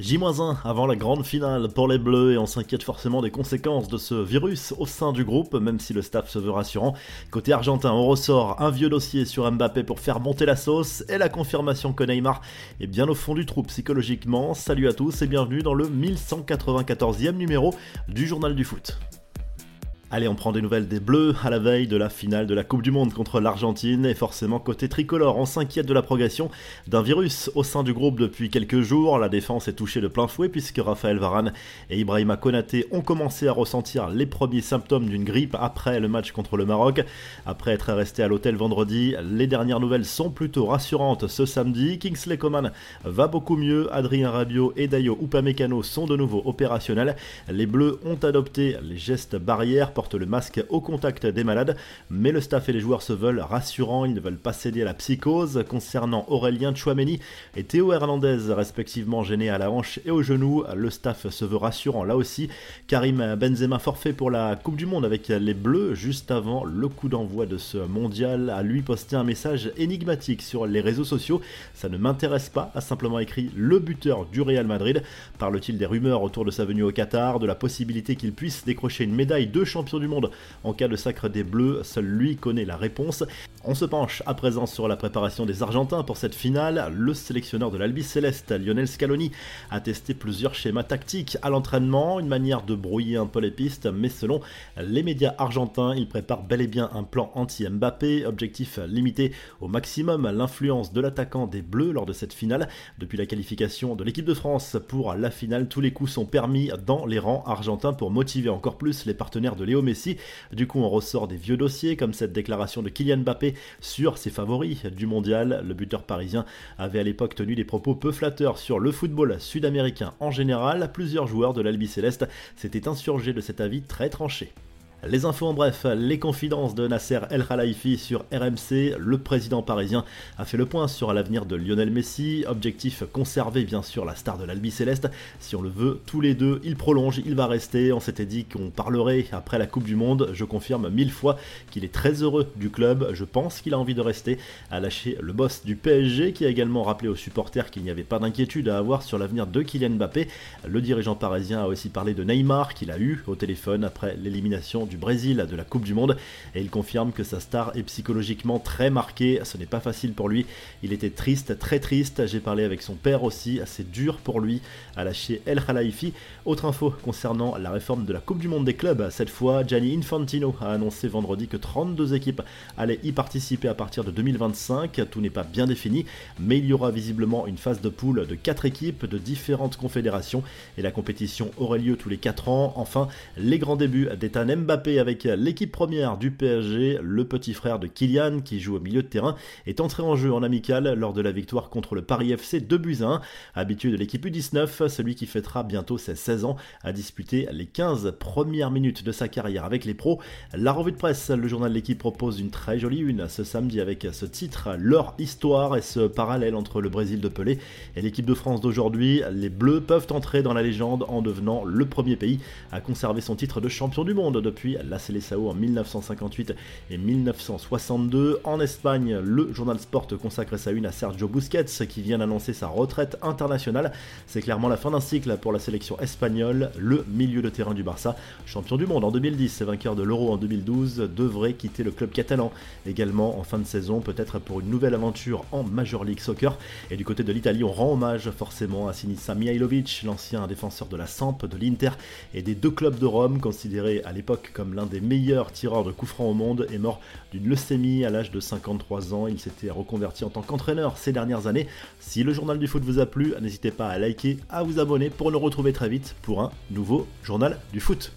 J-1 avant la grande finale pour les Bleus et on s'inquiète forcément des conséquences de ce virus au sein du groupe, même si le staff se veut rassurant. Côté argentin, on ressort un vieux dossier sur Mbappé pour faire monter la sauce et la confirmation que Neymar est bien au fond du trou psychologiquement. Salut à tous et bienvenue dans le 1194e numéro du Journal du Foot. Allez, on prend des nouvelles des Bleus à la veille de la finale de la Coupe du Monde contre l'Argentine et forcément côté tricolore, on s'inquiète de la progression d'un virus au sein du groupe depuis quelques jours. La défense est touchée de plein fouet puisque Raphaël Varane et Ibrahima Konaté ont commencé à ressentir les premiers symptômes d'une grippe après le match contre le Maroc. Après être resté à l'hôtel vendredi, les dernières nouvelles sont plutôt rassurantes ce samedi. Kingsley Coman va beaucoup mieux, Adrien Rabiot et Dayo Upamecano sont de nouveau opérationnels. Les Bleus ont adopté les gestes barrières porte le masque au contact des malades, mais le staff et les joueurs se veulent rassurants, ils ne veulent pas céder à la psychose. Concernant Aurélien Chouameni et Théo Hernandez, respectivement gênés à la hanche et au genou, le staff se veut rassurant là aussi. Karim Benzema forfait pour la Coupe du Monde avec les Bleus juste avant le coup d'envoi de ce mondial a lui posté un message énigmatique sur les réseaux sociaux. Ça ne m'intéresse pas, a simplement écrit le buteur du Real Madrid. Parle-t-il des rumeurs autour de sa venue au Qatar, de la possibilité qu'il puisse décrocher une médaille de champion du monde en cas de sacre des Bleus, seul lui connaît la réponse. On se penche à présent sur la préparation des Argentins pour cette finale. Le sélectionneur de l'Albi Céleste, Lionel Scaloni, a testé plusieurs schémas tactiques à l'entraînement, une manière de brouiller un peu les pistes, mais selon les médias argentins, il prépare bel et bien un plan anti-Mbappé, objectif limité au maximum l'influence de l'attaquant des Bleus lors de cette finale. Depuis la qualification de l'équipe de France pour la finale, tous les coups sont permis dans les rangs argentins pour motiver encore plus les partenaires de Léo Messi. Du coup, on ressort des vieux dossiers comme cette déclaration de Kylian Mbappé sur ses favoris du mondial. Le buteur parisien avait à l'époque tenu des propos peu flatteurs sur le football sud-américain en général. Plusieurs joueurs de l'Albi Céleste s'étaient insurgés de cet avis très tranché. Les infos en bref, les confidences de Nasser El Khalifi sur RMC, le président parisien a fait le point sur l'avenir de Lionel Messi, objectif conserver bien sûr la star de l'Albi Céleste, si on le veut tous les deux, il prolonge, il va rester, on s'était dit qu'on parlerait après la Coupe du Monde, je confirme mille fois qu'il est très heureux du club, je pense qu'il a envie de rester, à lâcher le boss du PSG qui a également rappelé aux supporters qu'il n'y avait pas d'inquiétude à avoir sur l'avenir de Kylian Mbappé, le dirigeant parisien a aussi parlé de Neymar qu'il a eu au téléphone après l'élimination du Brésil de la Coupe du Monde et il confirme que sa star est psychologiquement très marquée. Ce n'est pas facile pour lui. Il était triste, très triste. J'ai parlé avec son père aussi. assez dur pour lui à lâcher El Khalifi. Autre info concernant la réforme de la Coupe du Monde des clubs. Cette fois, Gianni Infantino a annoncé vendredi que 32 équipes allaient y participer à partir de 2025. Tout n'est pas bien défini, mais il y aura visiblement une phase de poule de 4 équipes de différentes confédérations et la compétition aurait lieu tous les 4 ans. Enfin, les grands débuts d'Ethan Mbappé avec l'équipe première du PSG, le petit frère de Kylian qui joue au milieu de terrain, est entré en jeu en amical lors de la victoire contre le Paris FC 2 buts 1. Habitué de l'équipe U19, celui qui fêtera bientôt ses 16 ans a disputé les 15 premières minutes de sa carrière avec les pros. La revue de presse, le journal de l'équipe propose une très jolie une ce samedi avec ce titre, leur histoire et ce parallèle entre le Brésil de Pelé et l'équipe de France d'aujourd'hui. Les Bleus peuvent entrer dans la légende en devenant le premier pays à conserver son titre de champion du monde depuis la Seleção en 1958 et 1962. En Espagne, le journal Sport consacre sa une à Sergio Busquets qui vient d'annoncer sa retraite internationale. C'est clairement la fin d'un cycle pour la sélection espagnole. Le milieu de terrain du Barça, champion du monde en 2010 et vainqueur de l'Euro en 2012, devrait quitter le club catalan également en fin de saison, peut-être pour une nouvelle aventure en Major League Soccer. Et du côté de l'Italie, on rend hommage forcément à Sinisa Mihailovic, l'ancien défenseur de la Samp, de l'Inter et des deux clubs de Rome, considérés à l'époque comme l'un des meilleurs tireurs de coups francs au monde, est mort d'une leucémie à l'âge de 53 ans. Il s'était reconverti en tant qu'entraîneur ces dernières années. Si le journal du foot vous a plu, n'hésitez pas à liker, à vous abonner pour nous retrouver très vite pour un nouveau journal du foot.